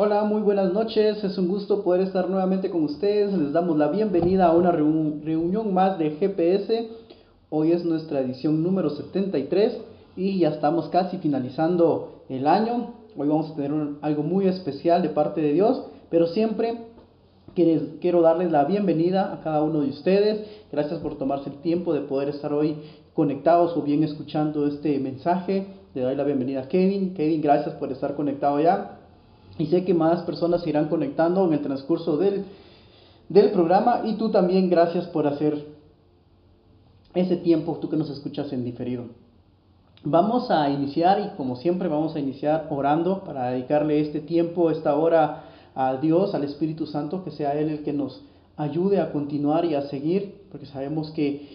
Hola, muy buenas noches. Es un gusto poder estar nuevamente con ustedes. Les damos la bienvenida a una reunión más de GPS. Hoy es nuestra edición número 73 y ya estamos casi finalizando el año. Hoy vamos a tener algo muy especial de parte de Dios, pero siempre quiero darles la bienvenida a cada uno de ustedes. Gracias por tomarse el tiempo de poder estar hoy conectados o bien escuchando este mensaje. Le doy la bienvenida a Kevin. Kevin, gracias por estar conectado ya. Y sé que más personas se irán conectando en el transcurso del, del programa. Y tú también, gracias por hacer ese tiempo, tú que nos escuchas en diferido. Vamos a iniciar y como siempre vamos a iniciar orando para dedicarle este tiempo, esta hora a Dios, al Espíritu Santo, que sea Él el que nos ayude a continuar y a seguir, porque sabemos que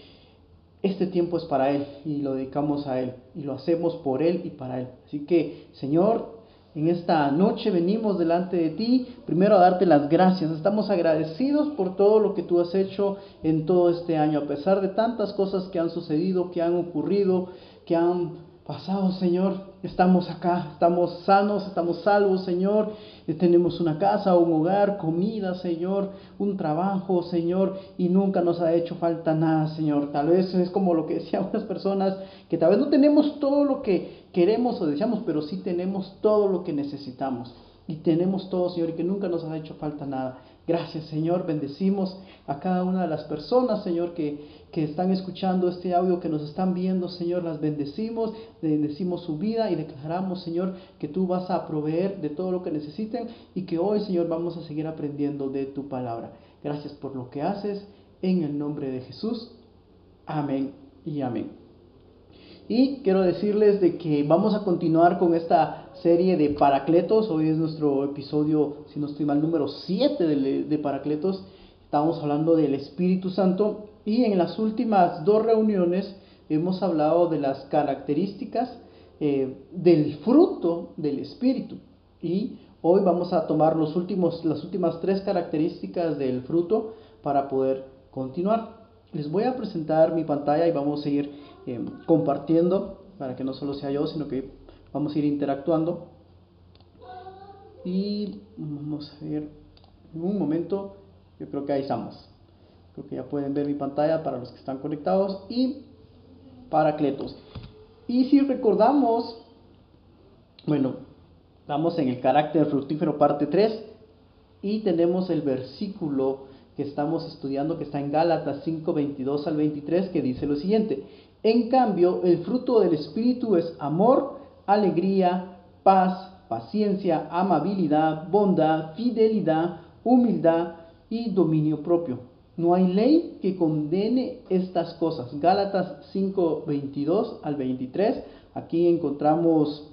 este tiempo es para Él y lo dedicamos a Él y lo hacemos por Él y para Él. Así que, Señor, en esta noche venimos delante de ti, primero a darte las gracias. Estamos agradecidos por todo lo que tú has hecho en todo este año, a pesar de tantas cosas que han sucedido, que han ocurrido, que han pasado, Señor. Estamos acá, estamos sanos, estamos salvos, Señor. Tenemos una casa, un hogar, comida, Señor, un trabajo, Señor, y nunca nos ha hecho falta nada, Señor. Tal vez es como lo que decían unas personas, que tal vez no tenemos todo lo que queremos o deseamos, pero sí tenemos todo lo que necesitamos. Y tenemos todo, Señor, y que nunca nos ha hecho falta nada. Gracias, Señor. Bendecimos a cada una de las personas, Señor, que, que están escuchando este audio, que nos están viendo, Señor. Las bendecimos, bendecimos su vida y declaramos, Señor, que tú vas a proveer de todo lo que necesiten y que hoy, Señor, vamos a seguir aprendiendo de tu palabra. Gracias por lo que haces. En el nombre de Jesús. Amén y amén. Y quiero decirles de que vamos a continuar con esta serie de Paracletos. Hoy es nuestro episodio, si no estoy mal, número 7 de, Paracletos. Estamos hablando del Espíritu Santo y en las últimas dos reuniones hemos hablado de las características eh, del fruto del Espíritu. Y hoy vamos a tomar los últimos, las últimas tres características del fruto para poder continuar. Les voy a presentar mi pantalla y vamos a ir eh, compartiendo, para que no solo sea yo, sino que vamos a ir interactuando. Y vamos a ver un momento, yo creo que ahí estamos. Creo que ya pueden ver mi pantalla para los que están conectados y Paracletos. Y si recordamos, bueno, estamos en el carácter fructífero parte 3 y tenemos el versículo que estamos estudiando que está en Gálatas 5, 22 al 23 que dice lo siguiente. En cambio, el fruto del Espíritu es amor, alegría, paz, paciencia, amabilidad, bondad, fidelidad, humildad y dominio propio. No hay ley que condene estas cosas. Gálatas 5, 22 al 23. Aquí encontramos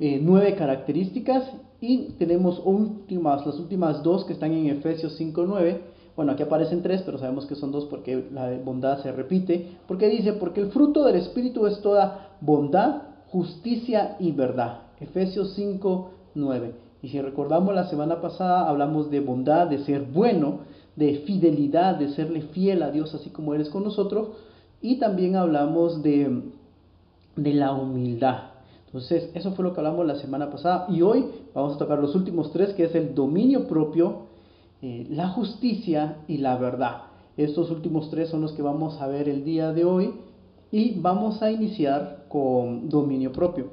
eh, nueve características y tenemos últimas, las últimas dos que están en Efesios 5, 9 bueno, aquí aparecen tres, pero sabemos que son dos porque la bondad se repite. Porque dice, porque el fruto del Espíritu es toda bondad, justicia y verdad. Efesios 5, 9. Y si recordamos la semana pasada, hablamos de bondad, de ser bueno, de fidelidad, de serle fiel a Dios así como eres con nosotros. Y también hablamos de, de la humildad. Entonces, eso fue lo que hablamos la semana pasada. Y hoy vamos a tocar los últimos tres, que es el dominio propio, eh, la justicia y la verdad. Estos últimos tres son los que vamos a ver el día de hoy y vamos a iniciar con dominio propio.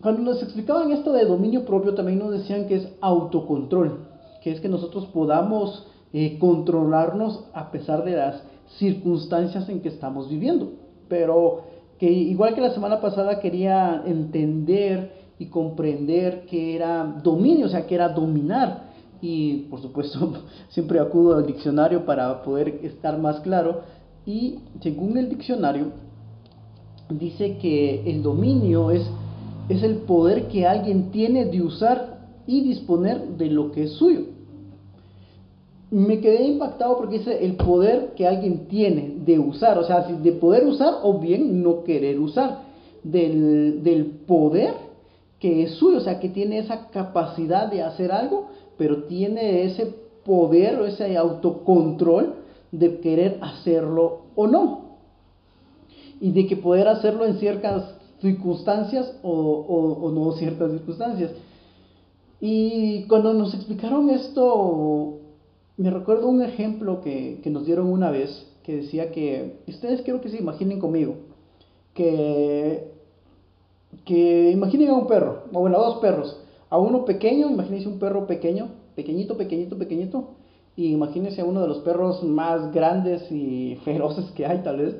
Cuando nos explicaban esto de dominio propio, también nos decían que es autocontrol, que es que nosotros podamos eh, controlarnos a pesar de las circunstancias en que estamos viviendo. Pero que igual que la semana pasada quería entender y comprender que era dominio, o sea, que era dominar. Y por supuesto, siempre acudo al diccionario para poder estar más claro. Y según el diccionario, dice que el dominio es, es el poder que alguien tiene de usar y disponer de lo que es suyo. Me quedé impactado porque dice el poder que alguien tiene de usar, o sea, de poder usar o bien no querer usar, del, del poder que es suyo, o sea, que tiene esa capacidad de hacer algo, pero tiene ese poder o ese autocontrol de querer hacerlo o no. Y de que poder hacerlo en ciertas circunstancias o, no ciertas circunstancias. Y cuando nos explicaron esto, me recuerdo un ejemplo que, que, nos dieron una vez, que decía que, ustedes quiero que se imaginen conmigo, que, que imaginen a un perro, o bueno, a dos perros, a uno pequeño, imagínense un perro pequeño, pequeñito, pequeñito, pequeñito, y imagínense a uno de los perros más grandes y feroces que hay tal vez.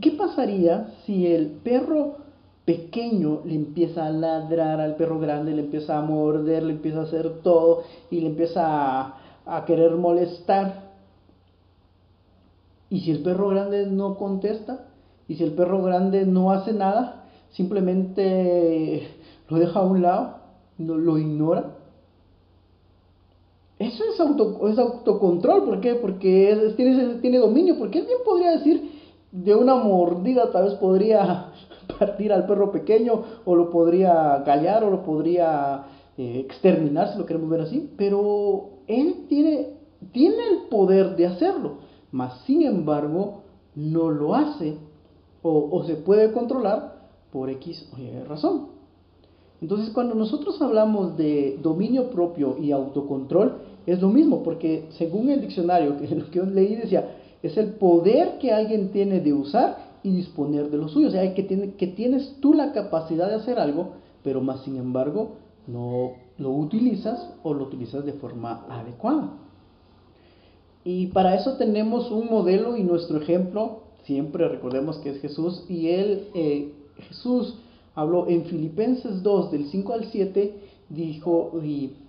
¿Qué pasaría si el perro pequeño le empieza a ladrar al perro grande, le empieza a morder, le empieza a hacer todo y le empieza a, a querer molestar? Y si el perro grande no contesta, y si el perro grande no hace nada, simplemente lo deja a un lado, lo ignora, eso es, auto, es autocontrol, ¿por qué? Porque tiene, tiene dominio, porque él bien podría decir de una mordida, tal vez podría partir al perro pequeño, o lo podría callar, o lo podría eh, exterminar, si lo queremos ver así, pero él tiene, tiene el poder de hacerlo, mas sin embargo no lo hace, o se puede controlar por X o Y razón. Entonces, cuando nosotros hablamos de dominio propio y autocontrol, es lo mismo, porque según el diccionario, que lo que yo leí decía, es el poder que alguien tiene de usar y disponer de lo suyo. O sea, que, tiene, que tienes tú la capacidad de hacer algo, pero más sin embargo no lo utilizas o lo utilizas de forma adecuada. Y para eso tenemos un modelo y nuestro ejemplo, siempre recordemos que es Jesús, y él, eh, Jesús habló en Filipenses 2, del 5 al 7, dijo,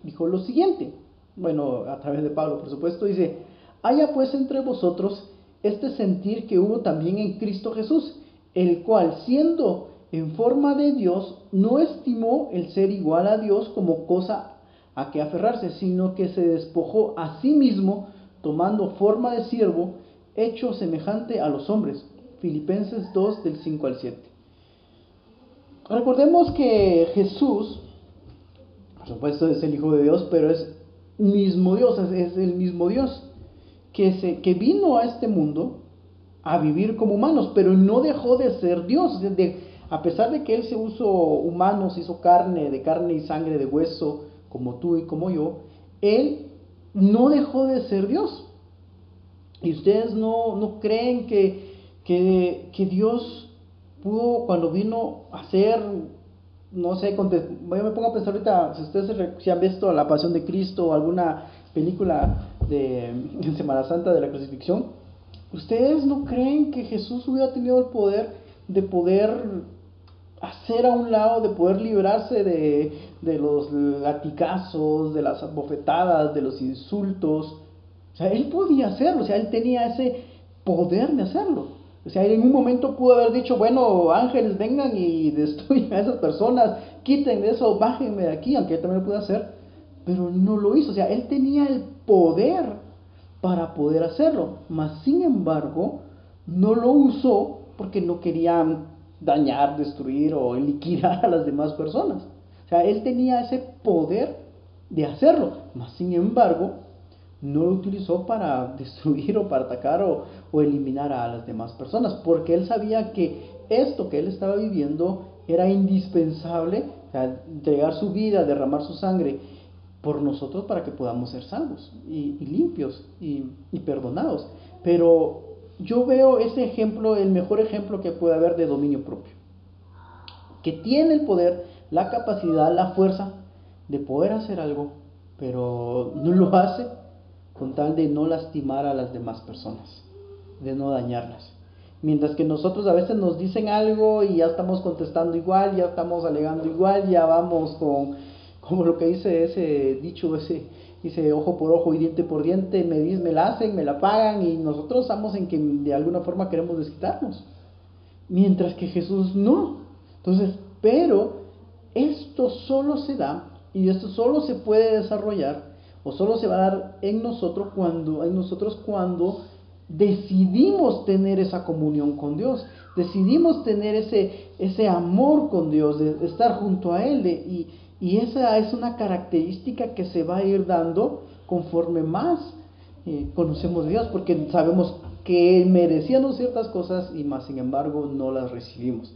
dijo lo siguiente bueno, a través de Pablo, por supuesto, dice, haya pues entre vosotros este sentir que hubo también en Cristo Jesús, el cual, siendo en forma de Dios, no estimó el ser igual a Dios como cosa a que aferrarse, sino que se despojó a sí mismo, tomando forma de siervo, hecho semejante a los hombres. Filipenses 2 del 5 al 7. Recordemos que Jesús, por supuesto, es el Hijo de Dios, pero es mismo Dios, es, el mismo Dios que, se, que vino a este mundo a vivir como humanos, pero no dejó de ser Dios. a pesar de que Él se usó humano, se hizo carne, de carne y sangre, de hueso, como tú y como yo, Él no dejó de ser Dios. Y ustedes no, no creen que, que, que Dios pudo, cuando vino a ser no sé, yo me pongo a pensar ahorita, si ustedes si han visto La Pasión de Cristo o alguna película de Semana Santa de la crucifixión, ¿ustedes no creen que Jesús hubiera tenido el poder de poder hacer a un lado, de poder librarse de, de los latigazos, de las bofetadas, de los insultos? O sea, él podía hacerlo, o sea, él tenía ese poder de hacerlo. O sea, en un momento pudo haber dicho, bueno, ángeles, vengan y destruyan a esas personas, quiten eso, bájenme de aquí, aunque él también lo pudo hacer, pero no lo hizo. O sea, él tenía el poder para poder hacerlo, mas sin embargo, no lo usó porque no querían dañar, destruir o liquidar a las demás personas. O sea, él tenía ese poder de hacerlo, mas sin embargo, no lo utilizó para destruir o para atacar o, eliminar a las demás personas, porque él sabía que esto que él estaba viviendo era indispensable, entregar su vida, derramar su sangre por nosotros para que podamos ser salvos y, limpios y, y, perdonados. Pero yo veo ese ejemplo, el mejor ejemplo que puede haber de dominio propio, que tiene el poder, la capacidad, la fuerza de poder hacer algo, pero no lo hace con tal de no lastimar a las demás personas, de no dañarlas. Mientras que nosotros a veces nos dicen algo y ya estamos contestando igual, ya estamos alegando igual, ya vamos con, como lo que dice ese dicho, ese, dice ojo por ojo y diente por diente, me, me la hacen, me la pagan y nosotros estamos en que de alguna forma queremos desquitarnos. Mientras que Jesús no. Entonces, pero esto solo se da y esto solo se puede desarrollar o solo se va a dar en nosotros cuando, en nosotros cuando decidimos tener esa comunión con Dios, decidimos tener ese, ese amor con Dios, de, estar junto a Él, y, y, esa es una característica que se va a ir dando conforme más eh, conocemos a Dios, porque sabemos que merecíamos ciertas cosas y más sin embargo no las recibimos.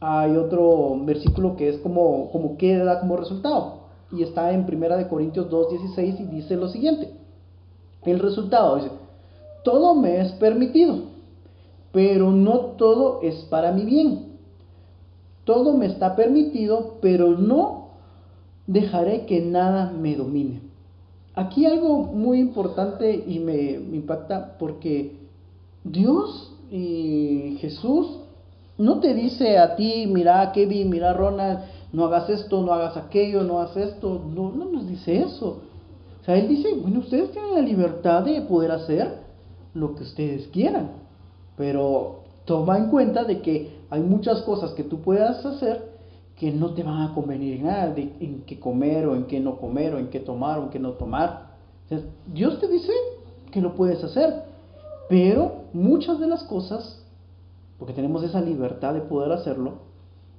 hay otro versículo que es como, como que da como resultado. Y está en 1 Corintios 2.16 y dice lo siguiente. El resultado dice, todo me es permitido, pero no todo es para mi bien. Todo me está permitido, pero no dejaré que nada me domine. Aquí algo muy importante y me, impacta porque Dios y Jesús no te dice a ti, mira Kevin, mira Ronald, no hagas esto, no hagas aquello, no hagas esto. No, no nos dice eso. O sea, Él dice, bueno, ustedes tienen la libertad de poder hacer lo que ustedes quieran. Pero toma en cuenta de que hay muchas cosas que tú puedas hacer que no te van a convenir en nada, de, en qué comer o en qué no comer o en qué tomar o en qué no tomar. Dios te dice que lo puedes hacer, pero muchas de las cosas, porque tenemos esa libertad de poder hacerlo,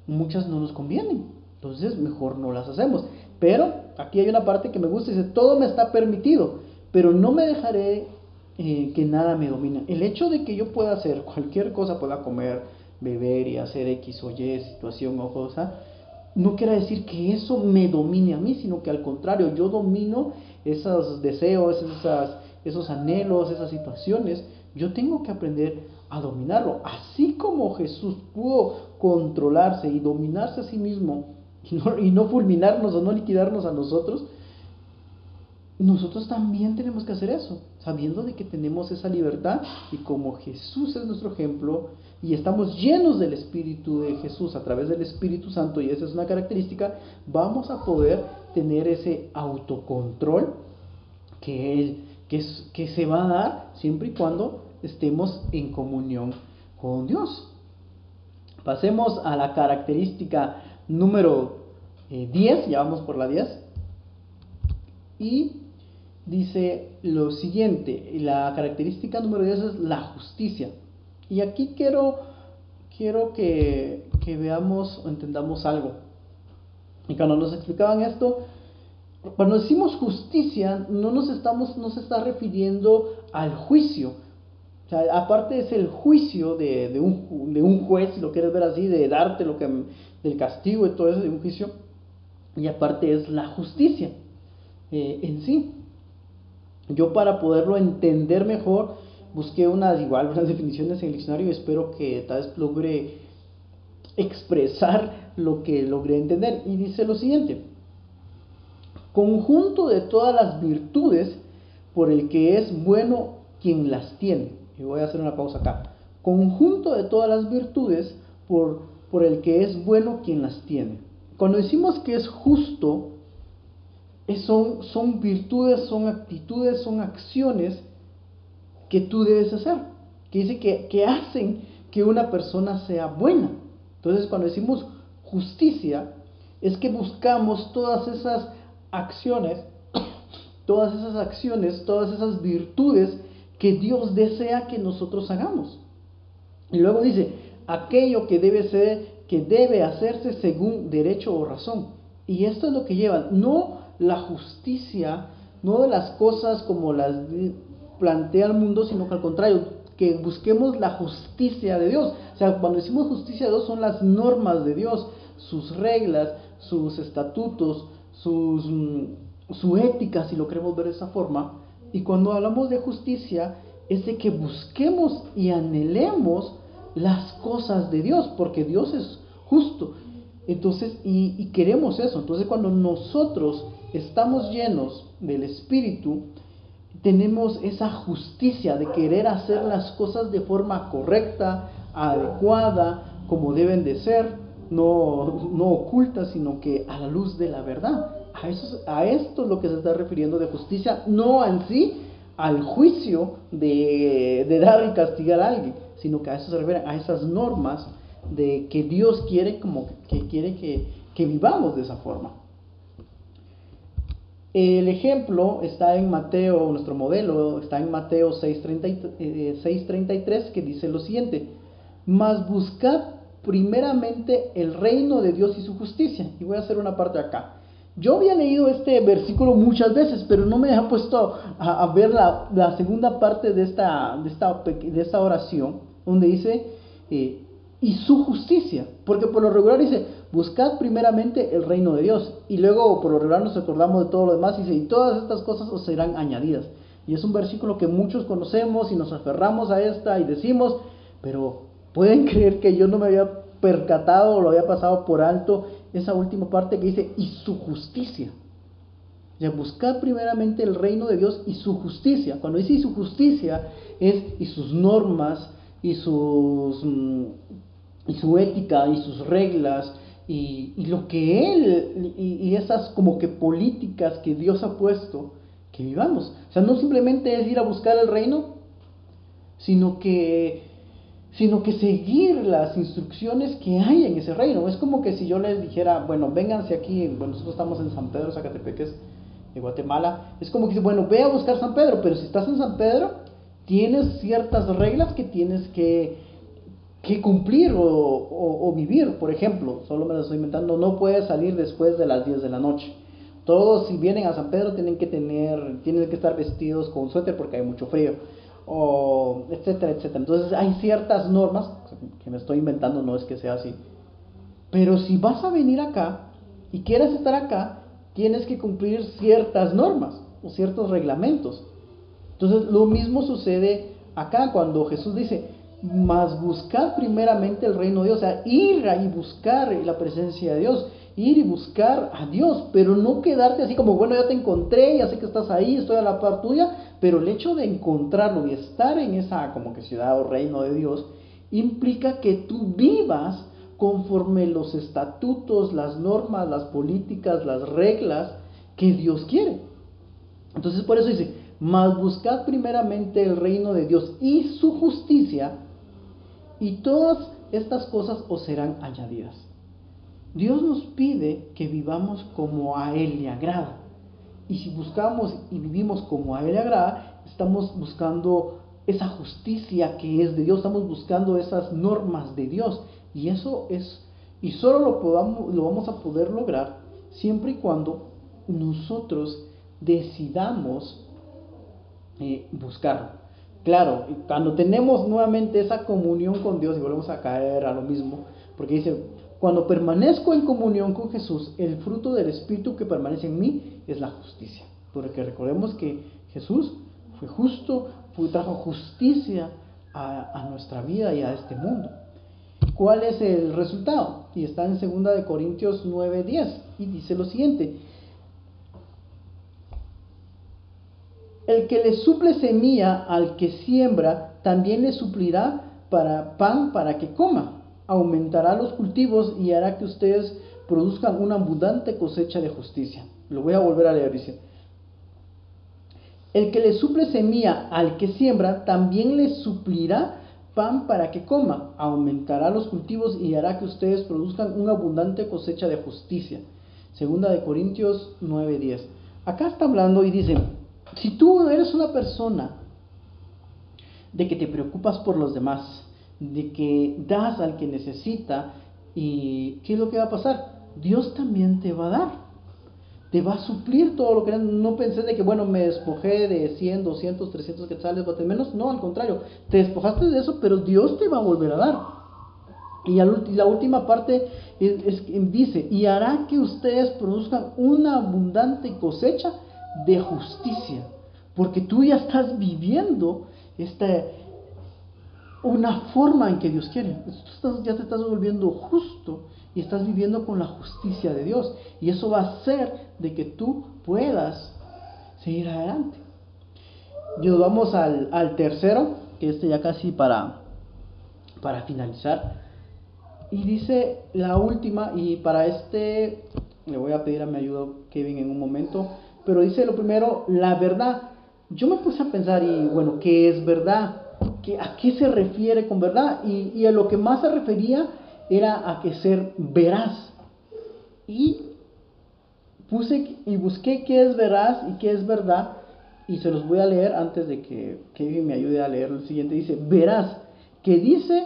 muchas no nos convienen. Entonces mejor no las hacemos. Pero aquí hay una parte que me gusta, dice, todo me está permitido, pero no me dejaré eh, que nada me domine. El hecho de que yo pueda hacer cualquier cosa, pueda comer, beber y hacer X o Y situación o cosa, no quiere decir que eso me domine a mí, sino que al contrario, yo domino esos deseos, esas, esos anhelos, esas situaciones. Yo tengo que aprender a dominarlo. Así como Jesús pudo controlarse y dominarse a sí mismo y no fulminarnos o no liquidarnos a nosotros, nosotros también tenemos que hacer eso, sabiendo de que tenemos esa libertad. Y como Jesús es nuestro ejemplo y estamos llenos del Espíritu de Jesús a través del Espíritu Santo y esa es una característica, vamos a poder tener ese autocontrol que, que, que se va a dar siempre y cuando estemos en comunión con Dios. Pasemos a la característica número 10, eh, ya vamos por la 10. Y dice lo siguiente, la característica número 10 es la justicia. Y aquí quiero, quiero que, que veamos o entendamos algo. Y cuando nos explicaban esto, cuando decimos justicia, no nos estamos, no se está refiriendo al juicio. O sea, aparte es el juicio de, de, un, de un juez, si lo quieres ver así, de darte lo que, del castigo y todo eso juicio. Y aparte es la justicia eh, en sí. Yo para poderlo entender mejor, busqué unas igual unas definiciones en el diccionario y espero que tal vez logre expresar lo que logré entender. Y dice lo siguiente, conjunto de todas las virtudes por el que es bueno quien las tiene. Y voy a hacer una pausa acá. Conjunto de todas las virtudes por, por el que es bueno quien las tiene. Cuando decimos que es justo, son, son virtudes, son actitudes, son acciones que tú debes hacer, que dice que, que hacen que una persona sea buena. Entonces cuando decimos justicia, es que buscamos todas esas acciones, todas esas acciones, todas esas virtudes que Dios desea que nosotros hagamos. Y luego dice, aquello que debe ser, que debe hacerse según derecho o razón. Y esto es lo que lleva, no la justicia, no de las cosas como las plantea el mundo, sino que al contrario, que busquemos la justicia de Dios. O sea, cuando decimos justicia de Dios son las normas de Dios, sus reglas, sus estatutos, sus, mm, su ética, si lo queremos ver de esa forma. Y cuando hablamos de justicia, es de que busquemos y anhelemos las cosas de Dios, porque Dios es justo. Entonces, y, queremos eso. Entonces, cuando nosotros estamos llenos del Espíritu, tenemos esa justicia de querer hacer las cosas de forma correcta, adecuada, como deben de ser, no, no ocultas, sino que a la luz de la verdad. A, eso, a esto es lo que se está refiriendo de justicia, no en sí al juicio de, de dar y castigar a alguien, sino que a eso se refiere, a esas normas de que Dios quiere como que quiere que, que vivamos de esa forma. El ejemplo está en Mateo, nuestro modelo está en Mateo 6.33 eh, que dice lo siguiente, mas buscad primeramente el reino de Dios y su justicia. Y voy a hacer una parte acá. Yo había leído este versículo muchas veces, pero no me había puesto a, ver la, segunda parte de esta, de esta, de esta oración, donde dice, eh, y su justicia. Porque por lo regular dice, buscad primeramente el reino de Dios. Y luego por lo regular nos acordamos de todo lo demás y dice, y todas estas cosas os serán añadidas. Y es un versículo que muchos conocemos y nos aferramos a esta y decimos, pero pueden creer que yo no me había percatado o lo había pasado por alto esa última parte que dice, y su justicia. Ya buscar primeramente el reino de Dios y su justicia. Cuando dice y su justicia es y sus normas y sus mm, y su ética y sus reglas y, lo que él y, y, esas como que políticas que Dios ha puesto que vivamos. O sea, no simplemente es ir a buscar el reino, sino que sino que seguir las instrucciones que hay en ese reino. Es como que si yo les dijera, bueno, vénganse aquí, bueno, nosotros estamos en San Pedro, Zacatepeques, de Guatemala, es como que, bueno, ve a buscar San Pedro, pero si estás en San Pedro, tienes ciertas reglas que tienes que, que cumplir o, vivir. Por ejemplo, solo me lo estoy inventando, no puedes salir después de las 10 de la noche. Todos si vienen a San Pedro tienen que tener, tienen que estar vestidos con suéter porque hay mucho frío, o etcétera, etcétera. Entonces hay ciertas normas, que me estoy inventando, no es que sea así. Pero si vas a venir acá y quieres estar acá, tienes que cumplir ciertas normas o ciertos reglamentos. Entonces lo mismo sucede acá cuando Jesús dice, mas buscar primeramente el reino de Dios, o sea, ir y buscar la presencia de Dios, ir y buscar a Dios, pero no quedarte así como, bueno, ya te encontré, ya sé que estás ahí, estoy a la par tuya, pero el hecho de encontrarlo y estar en esa como que ciudad o reino de Dios implica que tú vivas conforme los estatutos, las normas, las políticas, las reglas que Dios quiere. Entonces por eso dice, mas buscad primeramente el reino de Dios y su justicia, y todas estas cosas os serán añadidas. Dios nos pide que vivamos como a Él le agrada. Y si buscamos y vivimos como a Él le agrada, estamos buscando esa justicia que es de Dios, estamos buscando esas normas de Dios. Y eso es, y solo lo, podamos, lo vamos a poder lograr siempre y cuando nosotros decidamos eh, buscarlo. Claro, cuando tenemos nuevamente esa comunión con Dios y volvemos a caer a lo mismo, porque dice, cuando permanezco en comunión con Jesús, el fruto del Espíritu que permanece en mí es la justicia. Porque recordemos que Jesús fue justo, trajo justicia a, nuestra vida y a este mundo. ¿Cuál es el resultado? Y está en 2 Corintios 9:10 y dice lo siguiente. El que le suple semilla al que siembra, también le suplirá para pan para que coma. Aumentará los cultivos y hará que ustedes produzcan una abundante cosecha de justicia. Lo voy a volver a leer, dice. El que le suple semilla al que siembra, también le suplirá pan para que coma, aumentará los cultivos y hará que ustedes produzcan una abundante cosecha de justicia. Segunda de Corintios 9:10. Acá está hablando y dice, si tú eres una persona de que te preocupas por los demás, de que das al que necesita, ¿y qué es lo que va a pasar? Dios también te va a dar te va a suplir todo lo que no pensé de que bueno me despojé de 100, 200, 300 quetzales menos, no, al contrario, te despojaste de eso, pero Dios te va a volver a dar. Y la última parte dice, y hará que ustedes produzcan una abundante cosecha de justicia, porque tú ya estás viviendo esta, una forma en que Dios quiere. Tú ya te estás volviendo justo y estás viviendo con la justicia de Dios. Y eso va a hacer de que tú puedas seguir adelante. Y nos vamos al, tercero, que este ya casi para, para finalizar. Y dice la última, y para este le voy a pedir a mi ayuda Kevin en un momento, pero dice lo primero, la verdad. Yo me puse a pensar, y bueno, ¿qué es verdad? ¿Qué, ¿A qué se refiere con verdad? Y, y a lo que más se refería era a que ser veraz. Y puse y busqué qué es veraz y qué es verdad. Y se los voy a leer antes de que Kevin me ayude a leer el siguiente. Dice, veraz, que dice,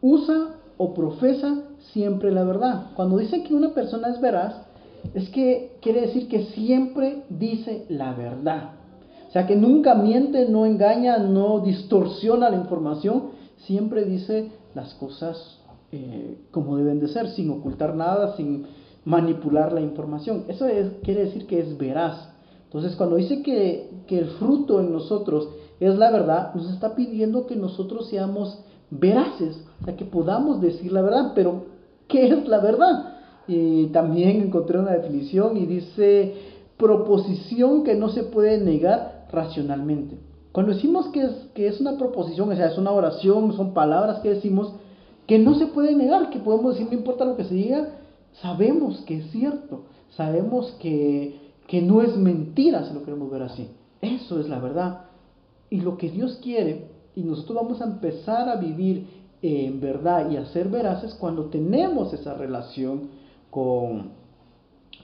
usa o profesa siempre la verdad. Cuando dice que una persona es veraz, es que quiere decir que siempre dice la verdad. Sea, que nunca miente, no engaña, no distorsiona la información, siempre dice las cosas eh, como deben de ser, sin ocultar nada, sin manipular la información. Eso es, quiere decir que es veraz. Entonces, cuando dice que, que el fruto en nosotros es la verdad, nos está pidiendo que nosotros seamos veraces, o sea, que podamos decir la verdad, pero ¿qué es la verdad? Y también encontré una definición y dice proposición que no se puede negar racionalmente. Cuando decimos que es, que es una proposición, o sea, es una oración, son palabras que decimos que no se puede negar, que podemos decir, no importa lo que se diga, sabemos que es cierto, sabemos que, que no es mentira si lo queremos ver así. Eso es la verdad. Y lo que Dios quiere, y nosotros vamos a empezar a vivir en verdad y a ser veraces cuando tenemos esa relación con,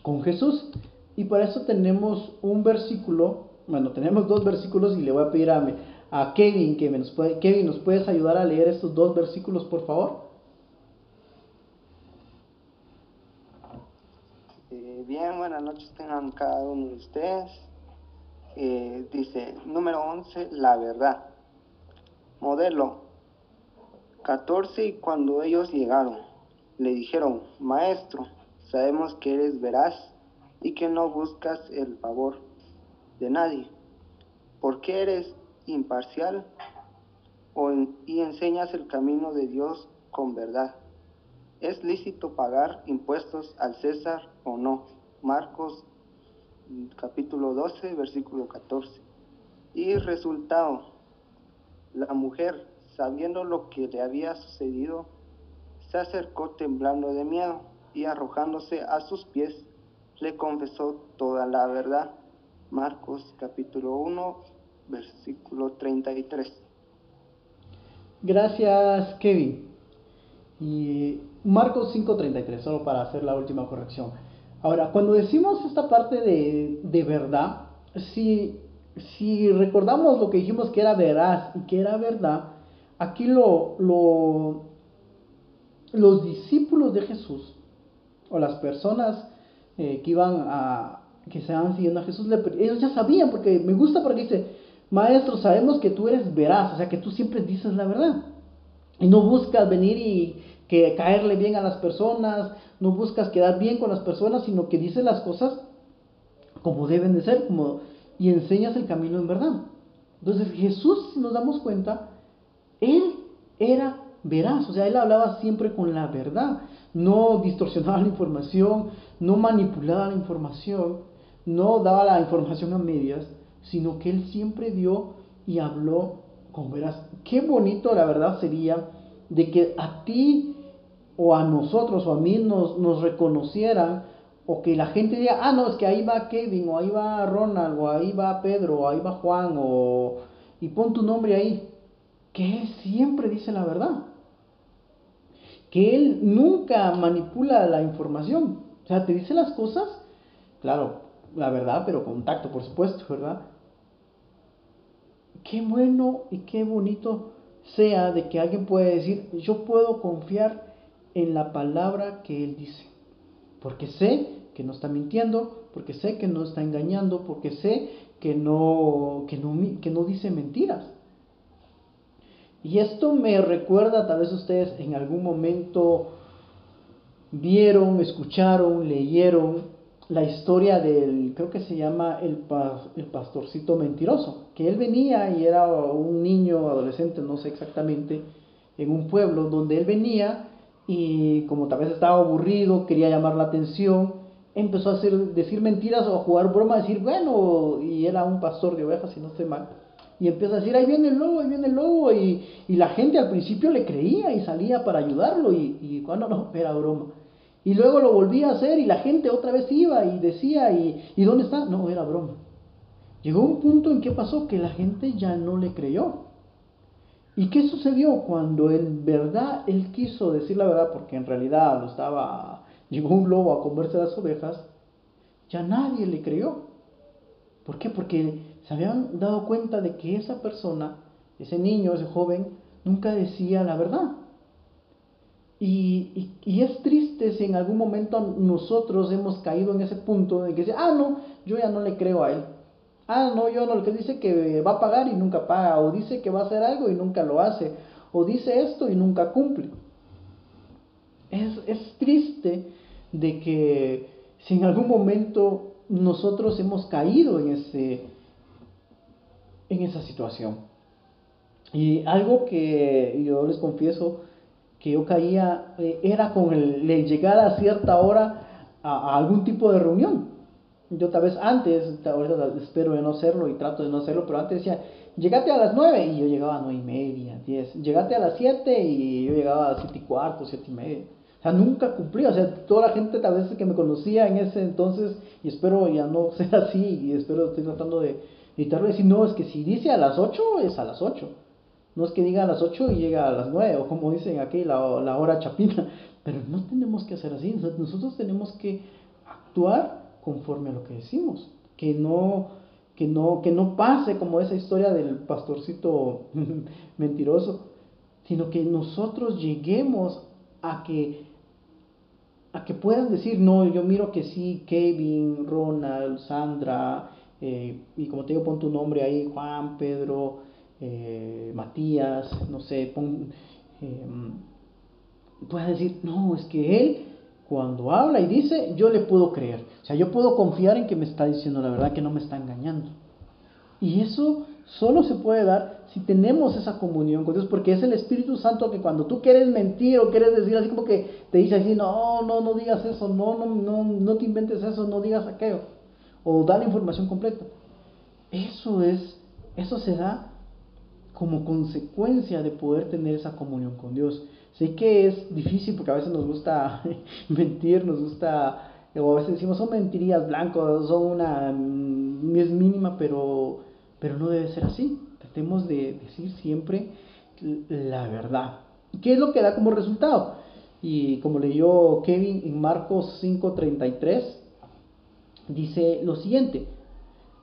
con Jesús. Y para eso tenemos un versículo, bueno, tenemos dos versículos y le voy a pedir a, Kevin que nos puede, Kevin, ¿nos puedes ayudar a leer estos dos versículos, por favor? Eh, bien, buenas noches tengan cada uno de ustedes. Eh, dice, número 11, la verdad. Modelo 14, y cuando ellos llegaron, le dijeron, Maestro, sabemos que eres veraz y que no buscas el favor de nadie. ¿Por qué eres imparcial y enseñas el camino de Dios con verdad? ¿Es lícito pagar impuestos al César o no? Marcos capítulo 12, versículo 14. Y resultado, la mujer, sabiendo lo que le había sucedido, se acercó temblando de miedo y arrojándose a sus pies, le confesó toda la verdad. Marcos capítulo 1, versículo 33. Gracias, Kevin. Y Marcos 5:33, solo para hacer la última corrección. Ahora, cuando decimos esta parte de, de verdad, si, si recordamos lo que dijimos que era veraz y que era verdad, aquí lo, lo, los discípulos de Jesús o las personas eh, que iban a, que se iban siguiendo a Jesús, ellos ya sabían, porque me gusta porque dice, maestro, sabemos que tú eres veraz, o sea, que tú siempre dices la verdad. Y no buscas venir y que caerle bien a las personas, no buscas quedar bien con las personas, sino que dices las cosas como deben de ser, como, y enseñas el camino en verdad. Entonces Jesús, si nos damos cuenta, Él era veraz, o sea, Él hablaba siempre con la verdad, no distorsionaba la información, no manipulaba la información, no daba la información a medias, sino que Él siempre dio y habló con veraz. Qué bonito la verdad sería de que a ti o a nosotros o a mí nos, nos reconocieran o que la gente diga, ah, no, es que ahí va Kevin, o ahí va Ronald, o ahí va Pedro, o ahí va Juan, o... y pon tu nombre ahí, que él siempre dice la verdad, que él nunca manipula la información, o sea, te dice las cosas, claro, la verdad, pero con tacto, por supuesto, ¿verdad? Qué bueno y qué bonito sea de que alguien pueda decir, yo puedo confiar en la palabra que Él dice. Porque sé que no está mintiendo, porque sé que no está engañando, porque sé que no, que no, que no dice mentiras. Y esto me recuerda, tal vez ustedes en algún momento vieron, escucharon, leyeron la historia del, creo que se llama el, el pastorcito mentiroso, que él venía y era un niño, adolescente, no sé exactamente, en un pueblo donde él venía y como tal vez estaba aburrido, quería llamar la atención, empezó a decir mentiras o a jugar broma, a decir, bueno, y era un pastor de ovejas, si no estoy mal, y empieza a decir, ahí viene el lobo, ahí viene el lobo, y, y la gente al principio le creía y salía para ayudarlo, y, y cuando no, era broma. Y luego lo volvía a hacer y la gente otra vez iba y decía, ¿y, ¿y dónde está? No, era broma. Llegó un punto en que pasó que la gente ya no le creyó. ¿Y qué sucedió cuando en verdad él quiso decir la verdad? Porque en realidad lo estaba, llegó un lobo a comerse las ovejas, ya nadie le creyó. ¿Por qué? Porque se habían dado cuenta de que esa persona, ese niño, ese joven, nunca decía la verdad. Y, y, es triste si en algún momento nosotros hemos caído en ese punto de que dice, ah, no, yo ya no le creo a él. Ah, no, yo no, el que dice que va a pagar y nunca paga, o dice que va a hacer algo y nunca lo hace, o dice esto y nunca cumple. Es, es triste de que si en algún momento nosotros hemos caído en, ese, en esa situación. Y algo que yo les confieso que yo caía eh, era con el, llegar a cierta hora a, algún tipo de reunión. Yo tal vez antes, ahorita espero de no hacerlo y trato de no hacerlo, pero antes decía, llegate a las 9 y yo llegaba a 9 y media, 10. Llegate a las 7 y yo llegaba a las 7 y cuarto, 7 y media. O sea, nunca cumplí. O sea, toda la gente tal vez que me conocía en ese entonces, y espero ya no sea así, y espero estoy tratando de evitarlo, decir, no, es que si dice a las 8, es a las 8. No es que diga a las 8 y llega a las 9, o como dicen aquí, la, la hora chapina. Pero no tenemos que hacer así. Nosotros tenemos que actuar conforme a lo que decimos. Que no, que no, que no pase como esa historia del pastorcito mentiroso, sino que nosotros lleguemos a que a que puedan decir, no, yo miro que sí, Kevin, Ronald, Sandra, eh, y como te digo, pon tu nombre ahí, Juan, Pedro, eh, Matías, no sé, pon, puedas decir, no, es que él cuando habla y dice, yo le puedo creer. O sea, yo puedo confiar en que me está diciendo la verdad, que no me está engañando. Y eso solo se puede dar si tenemos esa comunión con Dios, porque es el Espíritu Santo que cuando tú quieres mentir o quieres decir así como que te dice así, no, no, no digas eso, no, no, no, no te inventes eso, no digas aquello, o da la información completa. Eso es, eso se da como consecuencia de poder tener esa comunión con Dios. Sé que es difícil porque a veces nos gusta mentir, nos gusta, o a veces decimos son mentirías blancos, son una, mm, es mínima, pero, pero no debe ser así. Tratemos de decir siempre la verdad. ¿Qué es lo que da como resultado? Y como leyó Kevin en Marcos 5:33, dice lo siguiente.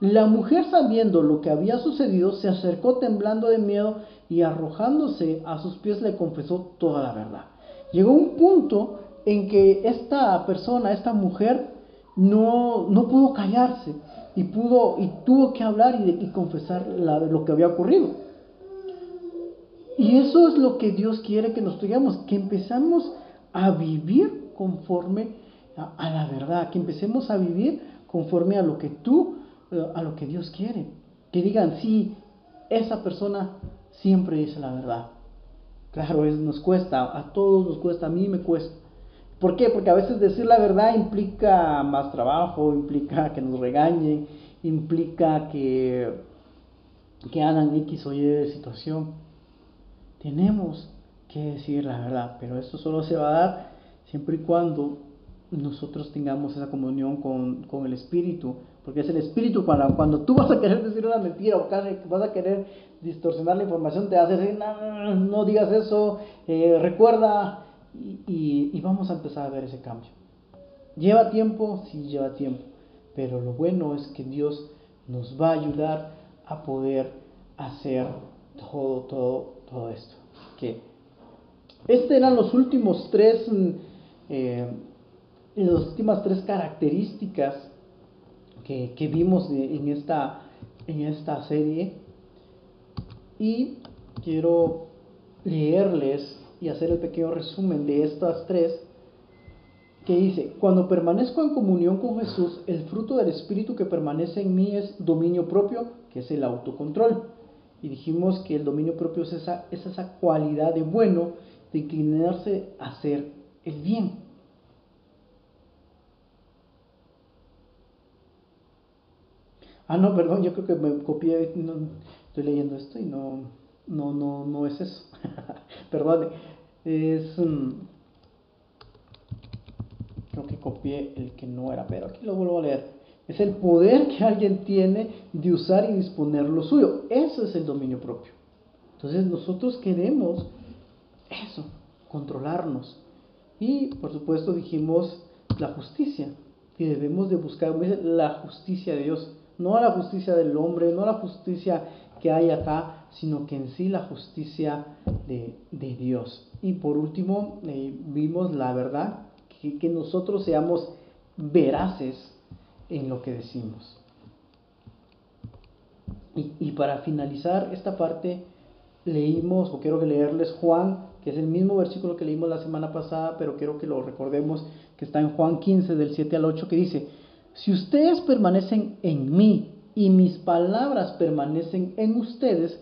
La mujer sabiendo lo que había sucedido se acercó temblando de miedo y arrojándose a sus pies le confesó toda la verdad. Llegó un punto en que esta persona, esta mujer, no, no pudo callarse y, pudo, y tuvo que hablar y, confesar lo que había ocurrido. Y eso es lo que Dios quiere que nos digamos, que empezamos a vivir conforme a, a, la verdad, que empecemos a vivir conforme a lo que tú, a lo que Dios quiere. Que digan, sí, esa persona siempre dice la verdad. Claro, es, nos cuesta, a todos nos cuesta, a mí me cuesta. ¿Por qué? Porque a veces decir la verdad implica más trabajo, implica que nos regañen, implica que, que hagan X o Y situación. Tenemos que decir la verdad, pero esto solo se va a dar siempre y cuando nosotros tengamos esa comunión con, con el Espíritu, porque es el Espíritu cuando, cuando tú vas a querer decir una mentira o vas a querer distorsionar la información, te hace decir, no, no digas eso, eh, recuerda, y, y, vamos a empezar a ver ese cambio. ¿Lleva tiempo? Sí, lleva tiempo, pero lo bueno es que Dios nos va a ayudar a poder hacer todo, todo, todo esto. Que estos eran los últimos tres, mm, eh, las últimas tres características que, vimos en esta, en esta serie y quiero leerles y hacer el pequeño resumen de estas tres que dice, cuando permanezco en comunión con Jesús, el fruto del Espíritu que permanece en mí es dominio propio, que es el autocontrol. Y dijimos que el dominio propio es esa, es esa cualidad de bueno, de inclinarse a hacer el bien. Ah, no, perdón, yo creo que me copié, estoy leyendo esto y no, no, no, no es eso. Perdone. Es. creo que copié el que no era, pero aquí lo vuelvo a leer. Es el poder que alguien tiene de usar y disponer lo suyo. Eso es el dominio propio. Entonces nosotros queremos eso, controlarnos. Y por supuesto dijimos la justicia. Que debemos de buscar la justicia de Dios. No la justicia del hombre, no la justicia que hay acá, sino que en sí la justicia de, Dios. Y por último, eh, vimos la verdad, que, nosotros seamos veraces en lo que decimos. Y, para finalizar esta parte, leímos, o quiero leerles Juan que es el mismo versículo que leímos la semana pasada, pero quiero que lo recordemos, que está en Juan 15 del 7 al 8, que dice, si ustedes permanecen en mí y mis palabras permanecen en ustedes,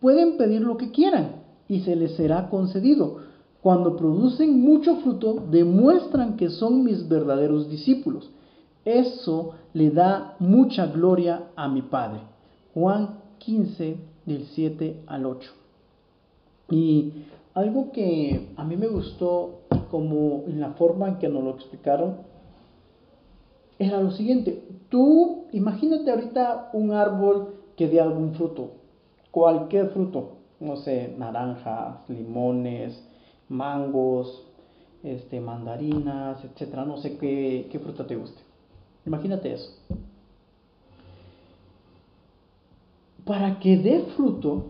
pueden pedir lo que quieran y se les será concedido. Cuando producen mucho fruto, demuestran que son mis verdaderos discípulos. Eso le da mucha gloria a mi Padre. Juan 15, del 7 al 8. Y algo que a mí me gustó, como en la forma en que nos lo explicaron, era lo siguiente. Tú imagínate ahorita un árbol que dé algún fruto, cualquier fruto, no sé, naranjas, limones, mangos, este, mandarinas, etcétera, no sé qué, qué fruta te guste. Imagínate eso. Para que dé fruto,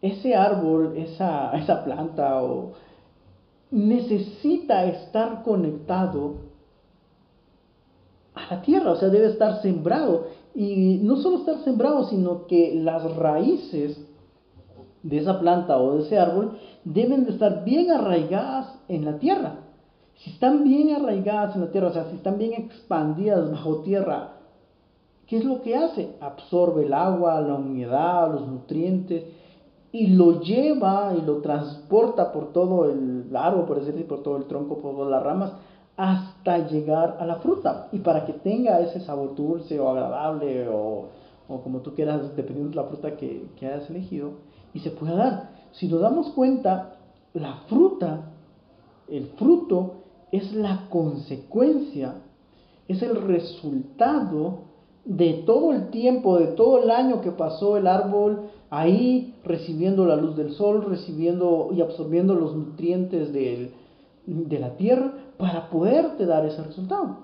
ese árbol, esa, esa planta, o, necesita estar conectado a la tierra, o sea, debe estar sembrado. Y no solo estar sembrado, sino que las raíces de esa planta o de ese árbol deben de estar bien arraigadas en la tierra. Si están bien arraigadas en la tierra, o sea, si están bien expandidas bajo tierra, ¿qué es lo que hace? Absorbe el agua, la humedad, los nutrientes y lo lleva y lo transporta por todo el árbol, por decirlo, por todo el tronco, por todas las ramas, hasta llegar a la fruta. Y para que tenga ese sabor dulce o agradable o, como tú quieras, dependiendo de la fruta que, que hayas elegido, y se pueda dar. Si nos damos cuenta, la fruta, el fruto, es la consecuencia, es el resultado de todo el tiempo, de todo el año que pasó el árbol ahí recibiendo la luz del sol, recibiendo y absorbiendo los nutrientes de la tierra para poderte dar ese resultado.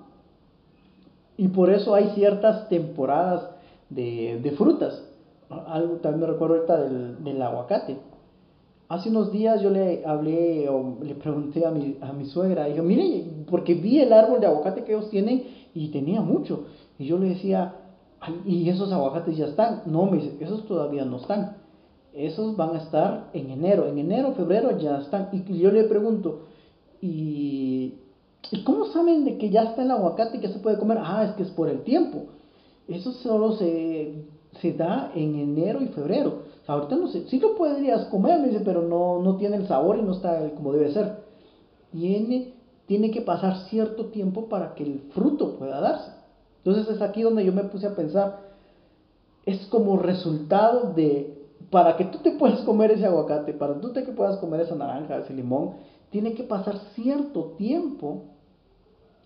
Y por eso hay ciertas temporadas de, frutas. Algo también me recuerdo ahorita del, del aguacate Hace unos días yo le hablé o le pregunté a mi, a mi suegra, y yo, mire, porque vi el árbol de aguacate que ellos tienen y tenía mucho. Y yo le decía, ¿y esos aguacates ya están? No, me dice, esos todavía no están. Esos van a estar en enero. En enero, febrero ya están. Y yo le pregunto, ¿y, ¿y cómo saben de que ya está el aguacate y que se puede comer? Ah, es que es por el tiempo. Eso solo se, da en enero y febrero ahorita no sé, sí lo podrías comer, me dice, pero no, no tiene el sabor y no está como debe ser. Tiene, tiene que pasar cierto tiempo para que el fruto pueda darse. Entonces es aquí donde yo me puse a pensar, es como resultado de, para que tú te puedas comer ese aguacate, para que tú te puedas comer esa naranja, ese limón, tiene que pasar cierto tiempo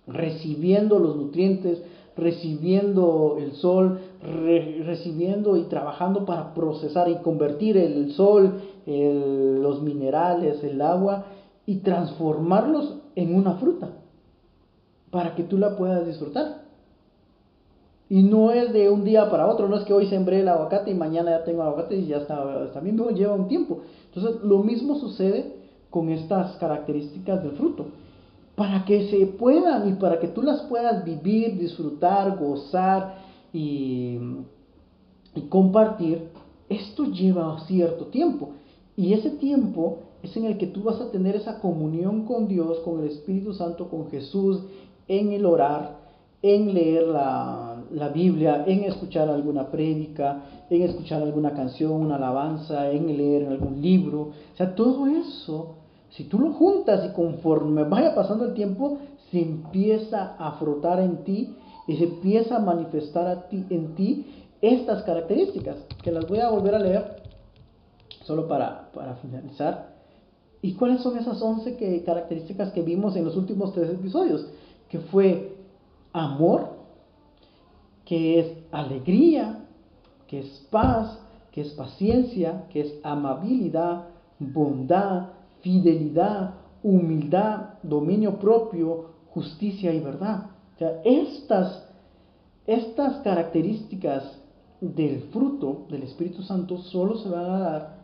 recibiendo los nutrientes, recibiendo el sol, recibiendo y trabajando para procesar y convertir el sol, los minerales, el agua y transformarlos en una fruta para que tú la puedas disfrutar. Y no es de un día para otro, no es que hoy sembré el aguacate y mañana ya tengo aguacate y ya está, también lleva un tiempo. Entonces, lo mismo sucede con estas características del fruto para que se puedan y para que tú las puedas vivir, disfrutar, gozar y, compartir, esto lleva cierto tiempo. Y ese tiempo es en el que tú vas a tener esa comunión con Dios, con el Espíritu Santo, con Jesús, en el orar, en leer la, la, Biblia, en escuchar alguna prédica, en escuchar alguna canción, una alabanza, en leer algún libro. O sea, todo eso si tú lo juntas y conforme vaya pasando el tiempo, se empieza a frotar en ti y se empieza a manifestar a ti, en ti estas características, que las voy a volver a leer solo para, para finalizar. ¿Y cuáles son esas 11 que, características que vimos en los últimos tres episodios? Que fue amor, que es alegría, que es paz, que es paciencia, que es amabilidad, bondad, fidelidad, humildad, dominio propio, justicia y verdad. O estas, estas características del fruto del Espíritu Santo solo se van a dar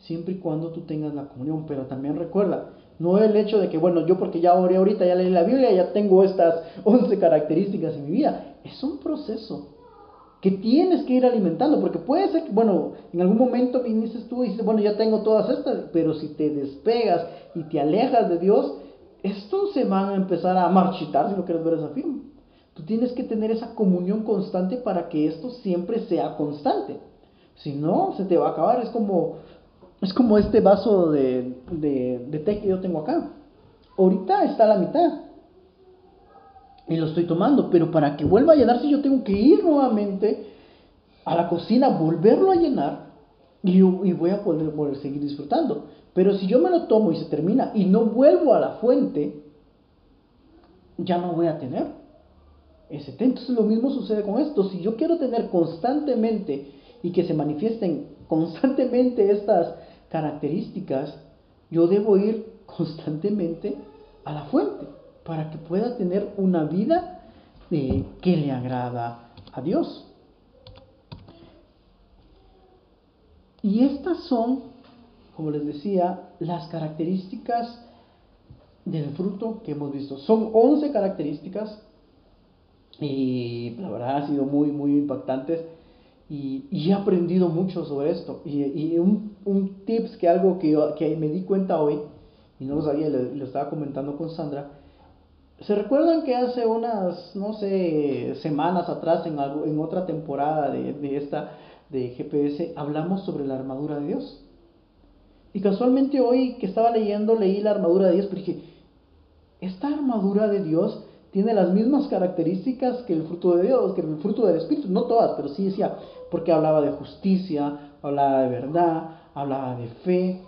siempre y cuando tú tengas la comunión. Pero también recuerda, no el hecho de que, bueno, yo porque ya oré ahorita, ya leí la Biblia, ya tengo estas 11 características en mi vida. Es un proceso. que tienes que ir alimentando, porque puede ser que, bueno, en algún momento viniste tú y dices, bueno, ya tengo todas estas, pero si te despegas y te alejas de Dios, estos se van a empezar a marchitar, si no quieres ver esa firma. Tú tienes que tener esa comunión constante para que esto siempre sea constante. Si no, se te va a acabar. Es como, es como este vaso de, de, té que yo tengo acá. Ahorita está a la mitad y lo estoy tomando, pero para que vuelva a llenarse yo tengo que ir nuevamente a la cocina, volverlo a llenar y, voy a poder, poder seguir disfrutando. Pero si yo me lo tomo y se termina y no vuelvo a la fuente, ya no voy a tener ese té. Entonces lo mismo sucede con esto. Si yo quiero tener constantemente y que se manifiesten constantemente estas características, yo debo ir constantemente a la fuente para que pueda tener una vida eh, que le agrada a Dios. Y estas son, como les decía, las características del fruto que hemos visto. Son 11 características y la verdad ha sido muy, muy impactantes y, he aprendido mucho sobre esto. Y, un, un, tips que algo que, me di cuenta hoy, y no lo sabía, lo estaba comentando con Sandra, ¿Se recuerdan que hace unas, no sé, semanas atrás, en otra temporada de, de esta de GPS, hablamos sobre la armadura de Dios? Y casualmente hoy que estaba leyendo, leí la armadura de Dios, pero dije, esta armadura de Dios tiene las mismas características que el fruto de Dios, que el fruto del Espíritu, no todas, pero sí decía, porque hablaba de justicia, hablaba de verdad, hablaba de fe,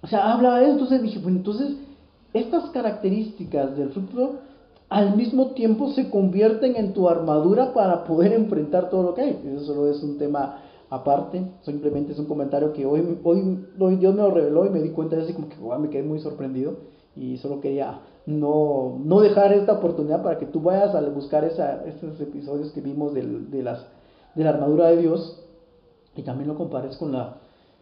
o sea, hablaba de eso, entonces dije, bueno, entonces estas características del fruto al mismo tiempo se convierten en tu armadura para poder enfrentar todo lo que hay. Eso solo es un tema aparte, simplemente es un comentario que hoy, hoy, Dios me lo reveló y me di cuenta de así como que me quedé muy sorprendido y solo quería no, no dejar esta oportunidad para que tú vayas a buscar esa, esos episodios que vimos de, las, de la armadura de Dios y también lo compares con las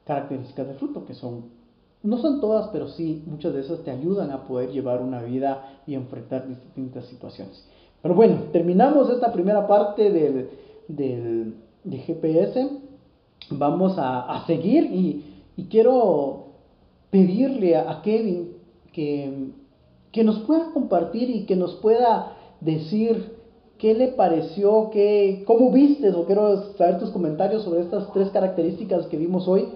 características del fruto, que son no son todas, pero sí muchas de esas te ayudan a poder llevar una vida y enfrentar distintas situaciones. Pero bueno, terminamos esta primera parte del, del de GPS. Vamos a, seguir y, quiero pedirle a, Kevin que, que, nos pueda compartir y que nos pueda decir qué le pareció, qué, cómo viste, o quiero saber tus comentarios sobre estas tres características que vimos hoy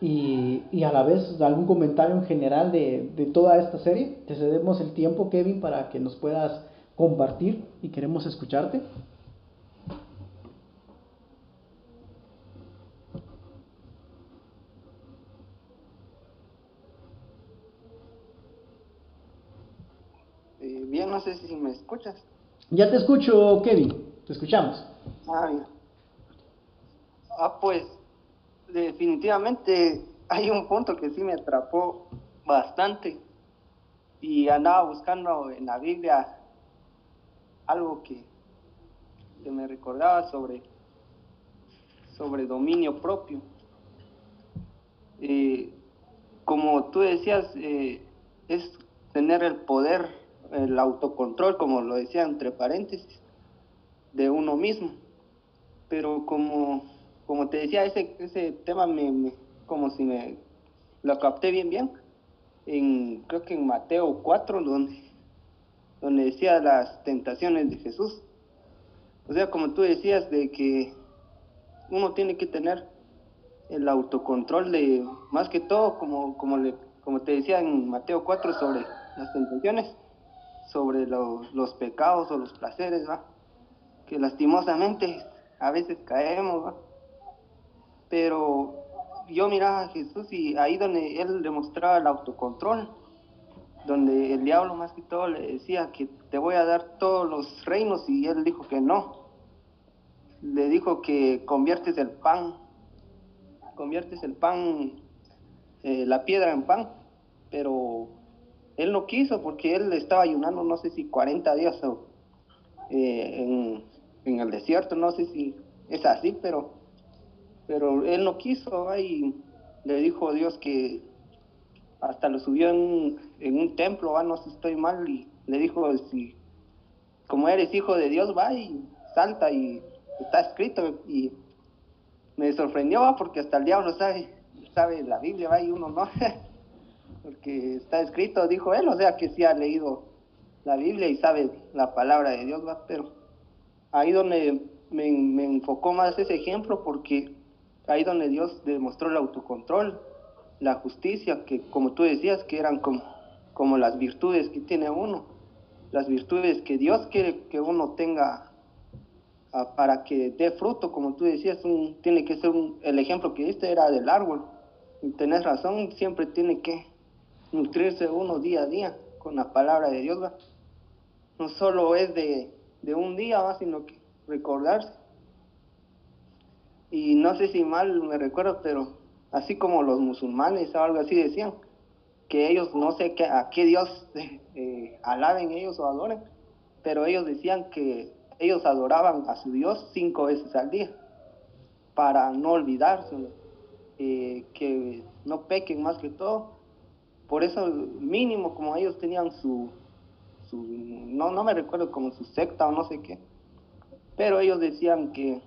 y, y, a la vez algún comentario en general de, de, toda esta serie. Te cedemos el tiempo, Kevin, para que nos puedas compartir y queremos escucharte. Eh, bien, no sé si me escuchas. Ya te escucho, Kevin. Te escuchamos. Ah, ah pues definitivamente hay un punto que sí me atrapó bastante y andaba buscando en la Biblia algo que, que me recordaba sobre, sobre dominio propio. Eh, como tú decías, eh, es tener el poder, el autocontrol, como lo decía entre paréntesis, de uno mismo. Pero como como te decía, ese, ese tema me, como si me lo capté bien bien. En, creo que en Mateo 4, donde, donde decía las tentaciones de Jesús. O sea, como tú decías, de que uno tiene que tener el autocontrol de, más que todo, como, como, le, como te decía en Mateo 4 sobre las tentaciones, sobre los pecados o los placeres, ¿va? que lastimosamente a veces caemos, ¿va? pero yo miraba a Jesús y ahí donde él demostraba el autocontrol, donde el diablo más que todo le decía que te voy a dar todos los reinos y él dijo que no. Le dijo que conviertes el pan, conviertes el pan, eh, la piedra en pan, pero él no quiso porque él estaba ayunando no sé si 40 días eh, en, en el desierto, no sé si es así, pero pero él no quiso y le dijo a Dios que hasta lo subió en, un templo, ¿va? no sé si estoy mal, y le dijo, si como eres hijo de Dios, va y salta y está escrito y me sorprendió porque hasta el diablo sabe, sabe la Biblia ¿va? y uno no, porque está escrito, dijo él, o sea que sí ha leído la Biblia y sabe la palabra de Dios, ¿va? pero ahí donde me, enfocó más ese ejemplo porque ahí donde Dios demostró el autocontrol, la justicia, que como tú decías, que eran como, como las virtudes que tiene uno, las virtudes que Dios quiere que uno tenga ah, para que dé fruto, como tú decías, un, tiene que ser un, el ejemplo que diste era del árbol. Y tenés razón, siempre tiene que nutrirse uno día a día con la palabra de Dios. No solo es de, de un día, ¿va? sino que recordarse. Y no sé si mal me recuerdo, pero así como los musulmanes o algo así decían, que ellos no sé qué, a qué Dios eh, alaben ellos o adoren, pero ellos decían que ellos adoraban a su Dios cinco veces al día para no olvidarse, eh, que no pequen más que todo. Por eso mínimo como ellos tenían su, su no, no me recuerdo como su secta o no sé qué, pero ellos decían que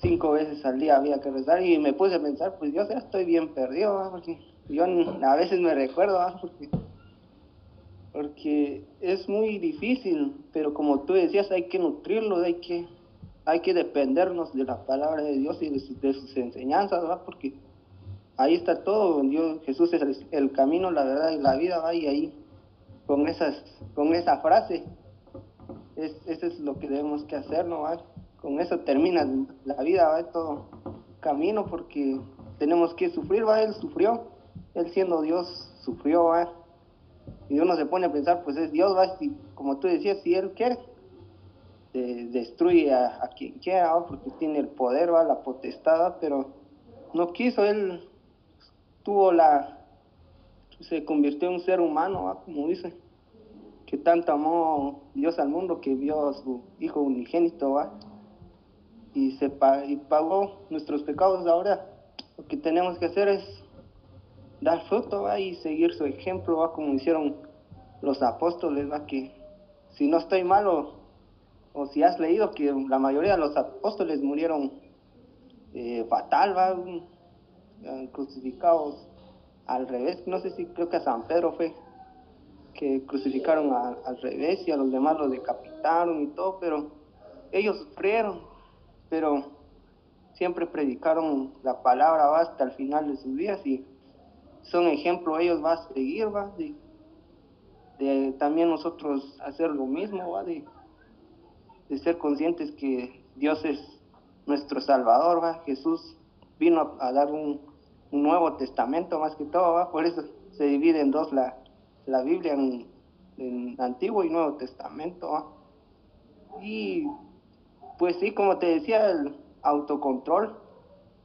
cinco veces al día había que rezar y me puse a pensar, pues yo ya estoy bien perdido, porque yo a veces me recuerdo, porque, porque es muy difícil, pero como tú decías, hay que nutrirlo, hay que, hay que dependernos de la palabra de Dios y de, sus enseñanzas, porque ahí está todo, Dios, Jesús es el, camino, la verdad y la vida, ¿va? y ahí con, esas, con esa frase es, eso es lo que debemos que hacer, ¿no? Con eso termina la vida, ¿va? todo camino, porque tenemos que sufrir, ¿va? Él sufrió, Él siendo Dios sufrió, ¿va? Y uno se pone a pensar, pues es Dios, ¿va? Si, como tú decías, si Él quiere, destruye a, quien quiera, ¿va? Porque tiene el poder, ¿va? La potestad, Pero no quiso, Él tuvo la... se convirtió en un ser humano, ¿va? Como dice que tanto amó Dios al mundo que vio a su Hijo unigénito, ¿va? Y, se y pagó nuestros pecados ahora. Lo que tenemos que hacer es dar fruto, ¿va? Y seguir su ejemplo, ¿va? Como hicieron los apóstoles, ¿va? Que si no estoy mal o, si has leído que la mayoría de los apóstoles murieron eh, fatal, ¿va? Crucificados al revés. No sé si creo que a San Pedro fue que crucificaron al revés y a los demás los decapitaron y todo, pero ellos sufrieron, pero siempre predicaron la palabra hasta el final de sus días y son ejemplo, ellos van a seguir, ¿va? De, también nosotros hacer lo mismo, ¿va? De, ser conscientes que Dios es nuestro Salvador, ¿va? Jesús vino a, dar un, nuevo testamento más que todo, ¿va? Por eso se divide en dos la, la Biblia en, Antiguo y Nuevo Testamento. Y pues sí, como te decía, el autocontrol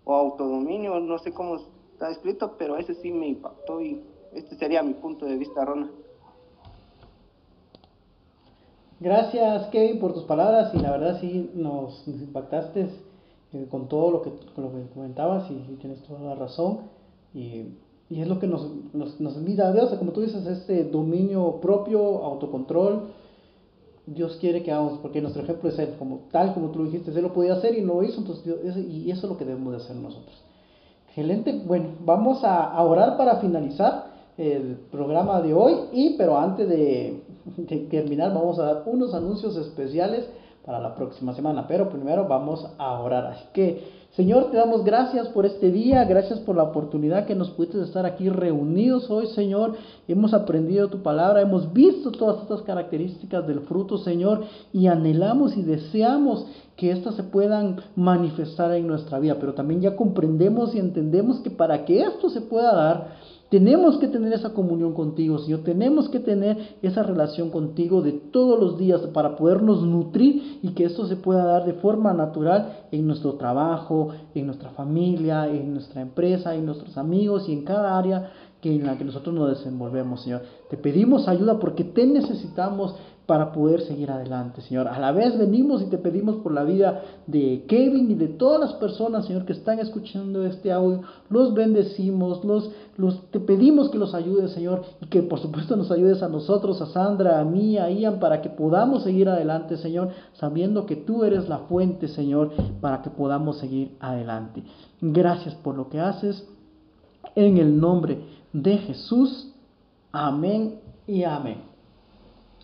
o autodominio, no sé cómo está escrito, pero ese sí me impactó y este sería mi punto de vista, Rona. Gracias, Kevin, por tus palabras y la verdad sí nos, impactaste eh, con todo lo que, con lo que comentabas y, tienes toda la razón. Y y es lo que nos, nos, nos a Dios, como tú dices, este dominio propio, autocontrol. Dios quiere que hagamos, porque nuestro ejemplo es Él, como tal como tú dijiste, Él lo podía hacer y no lo hizo, entonces y eso es lo que debemos de hacer nosotros. Excelente, bueno, vamos a, orar para finalizar el programa de hoy, y pero antes de, de terminar vamos a dar unos anuncios especiales para la próxima semana, pero primero vamos a orar. Así que Señor, te damos gracias por este día, gracias por la oportunidad que nos pudiste estar aquí reunidos hoy, Señor. Hemos aprendido tu palabra, hemos visto todas estas características del fruto, Señor, y anhelamos y deseamos que éstas se puedan manifestar en nuestra vida, pero también ya comprendemos y entendemos que para que esto se pueda dar, tenemos que tener esa comunión contigo, Señor. Tenemos que tener esa relación contigo de todos los días para podernos nutrir y que esto se pueda dar de forma natural en nuestro trabajo, en nuestra familia, en nuestra empresa, en nuestros amigos y en cada área que en la que nosotros nos desenvolvemos, Señor. Te pedimos ayuda porque te necesitamos para poder seguir adelante, Señor. A la vez venimos y te pedimos por la vida de Kevin y de todas las personas, Señor, que están escuchando este audio. Los bendecimos, los, los, te pedimos que los ayudes, Señor, y que por supuesto nos ayudes a nosotros, a Sandra, a mí, a Ian, para que podamos seguir adelante, Señor, sabiendo que tú eres la fuente, Señor, para que podamos seguir adelante. Gracias por lo que haces. En el nombre de Jesús. Amén y amén.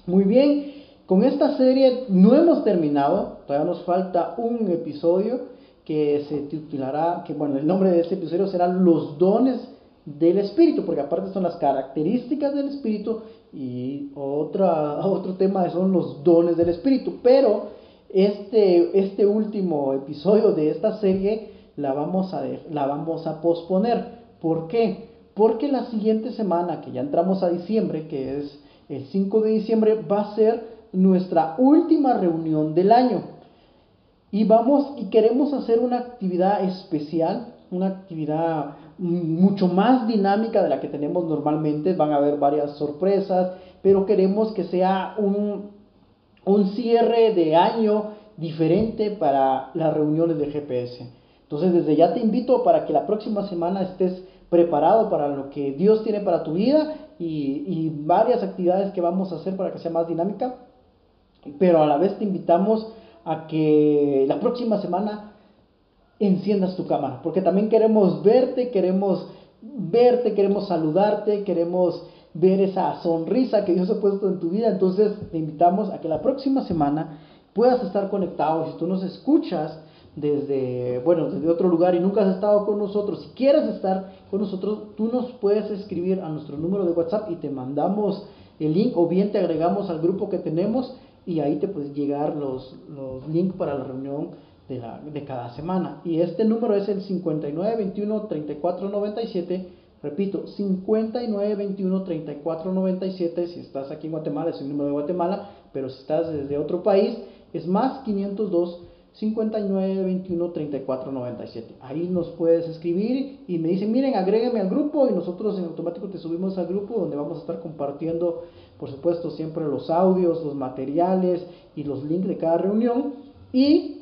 Muy bien, con esta serie no hemos terminado, todavía nos falta un episodio que se titulará, que bueno, el nombre de este episodio será Los dones del Espíritu, porque aparte son las características del Espíritu y otra, otro tema son los dones del Espíritu, pero este, este último episodio de esta serie la vamos a, la vamos a posponer. ¿Por qué? Porque la siguiente semana, que ya entramos a diciembre, que es el 5 de diciembre va a ser nuestra última reunión del año. Y vamos y queremos hacer una actividad especial, una actividad mucho más dinámica de la que tenemos normalmente. Van a haber varias sorpresas, pero queremos que sea un, un cierre de año diferente para las reuniones de GPS. Entonces desde ya te invito para que la próxima semana estés preparado para lo que Dios tiene para tu vida y, varias actividades que vamos a hacer para que sea más dinámica. Pero a la vez te invitamos a que la próxima semana enciendas tu cámara, porque también queremos verte, queremos verte, queremos saludarte, queremos ver esa sonrisa que Dios ha puesto en tu vida. Entonces te invitamos a que la próxima semana puedas estar conectado. Si tú nos escuchas desde, bueno, desde otro lugar y nunca has estado con nosotros, si quieres estar con nosotros, tú nos puedes escribir a nuestro número de WhatsApp y te mandamos el link o bien te agregamos al grupo que tenemos y ahí te puedes llegar los, los links para la reunión de, la, de cada semana. Y este número es el 5921-3497. Repito, 5921-3497. Si estás aquí en Guatemala, es el número de Guatemala, pero si estás desde otro país, es más 502 59 21 34 97. Ahí nos puedes escribir y me dicen, miren, agrégueme al grupo y nosotros en automático te subimos al grupo donde vamos a estar compartiendo, por supuesto, siempre los audios, los materiales y los links de cada reunión. Y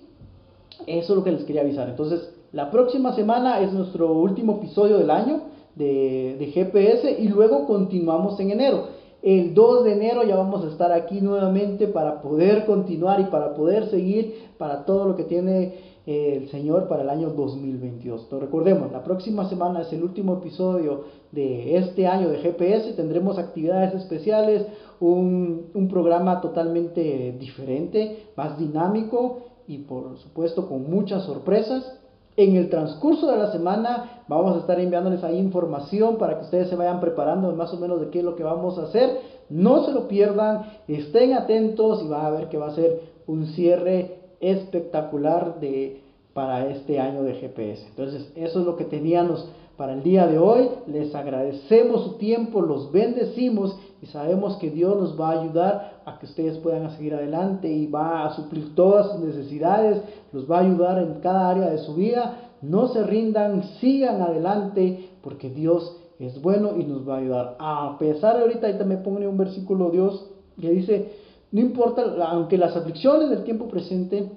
eso es lo que les quería avisar. Entonces, la próxima semana es nuestro último episodio del año de, de GPS y luego continuamos en enero. El 2 de enero ya vamos a estar aquí nuevamente para poder continuar y para poder seguir para todo lo que tiene eh, el Señor para el año 2022. Entonces, recordemos, la próxima semana es el último episodio de este año de GPS. Tendremos actividades especiales, un programa totalmente diferente, más dinámico y por supuesto con muchas sorpresas. En el transcurso de la semana vamos a estar enviándoles ahí información para que ustedes se vayan preparando más o menos de qué es lo que vamos a hacer. No se lo pierdan, estén atentos y van a ver que va a ser un cierre espectacular de, para este año de GPS. Entonces, eso es lo que teníamos para el día de hoy. Les agradecemos su tiempo, los bendecimos y sabemos que Dios nos va a ayudar a que ustedes puedan seguir adelante y va a suplir todas sus necesidades, los va a ayudar en cada área de su vida. No se rindan, sigan adelante porque Dios es bueno y nos va a ayudar. A pesar de ahorita, ahí también pone un versículo Dios que dice, no importa, aunque las aflicciones del tiempo presente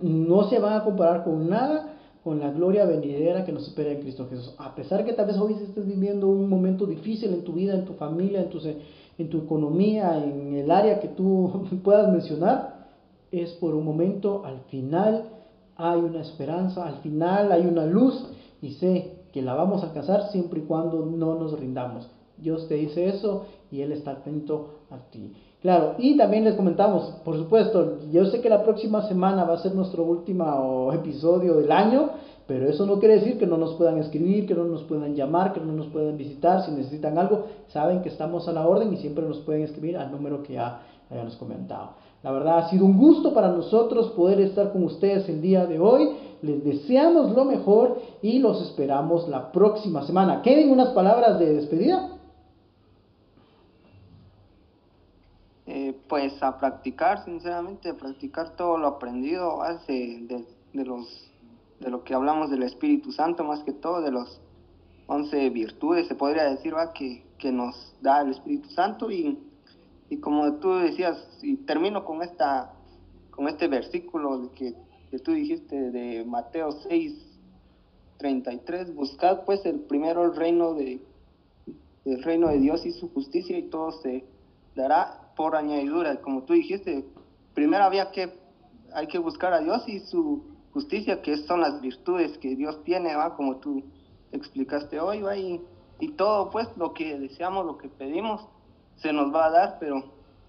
no se van a comparar con nada con la gloria venidera que nos espera en Cristo Jesús. A pesar que tal vez hoy estés viviendo un momento difícil en tu vida, en tu familia, en tu, en tu economía, en el área que tú puedas mencionar, es por un momento, al final hay una esperanza, al final hay una luz y sé que la vamos a alcanzar siempre y cuando no nos rindamos. Dios te dice eso y Él está atento a ti. Claro, y también les comentamos, por supuesto, yo sé que la próxima semana va a ser nuestro último episodio del año, pero eso no quiere decir que no nos puedan escribir, que no nos puedan llamar, que no nos puedan visitar, si necesitan algo, saben que estamos a la orden y siempre nos pueden escribir al número que ya habíamos comentado. La verdad ha sido un gusto para nosotros poder estar con ustedes el día de hoy. Les deseamos lo mejor y los esperamos la próxima semana. ¿Queden unas palabras de despedida? Eh, pues a practicar, sinceramente, a practicar todo lo aprendido hace de, de, los, de lo que hablamos del Espíritu Santo, más que todo, de los 11 virtudes, se podría decir, ¿va? Que, que nos da el Espíritu Santo y, y como tú decías, y termino con esta con este versículo que, que tú dijiste de Mateo 6, 33, buscad pues el primero el reino de el reino de Dios y su justicia y todo se dará por añadidura. Como tú dijiste, primero había que hay que buscar a Dios y su justicia, que son las virtudes que Dios tiene, va como tú explicaste hoy, va y, y todo pues lo que deseamos, lo que pedimos, se nos va a dar, pero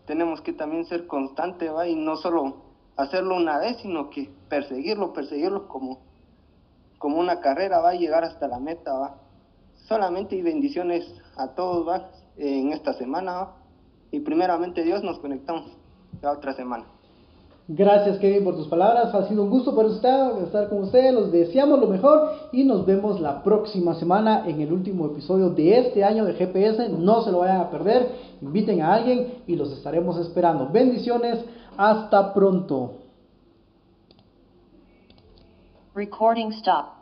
tenemos que también ser constantes, va y no solo hacerlo una vez, sino que perseguirlo, perseguirlo como, como una carrera, va a llegar hasta la meta, va. Solamente y bendiciones a todos, va, en esta semana. Y primeramente Dios nos conectamos la otra semana. Gracias Kevin por tus palabras, ha sido un gusto para usted estar con ustedes, los deseamos lo mejor y nos vemos la próxima semana en el último episodio de este año de GPS, no se lo vayan a perder, inviten a alguien y los estaremos esperando. Bendiciones, hasta pronto. Recording stop.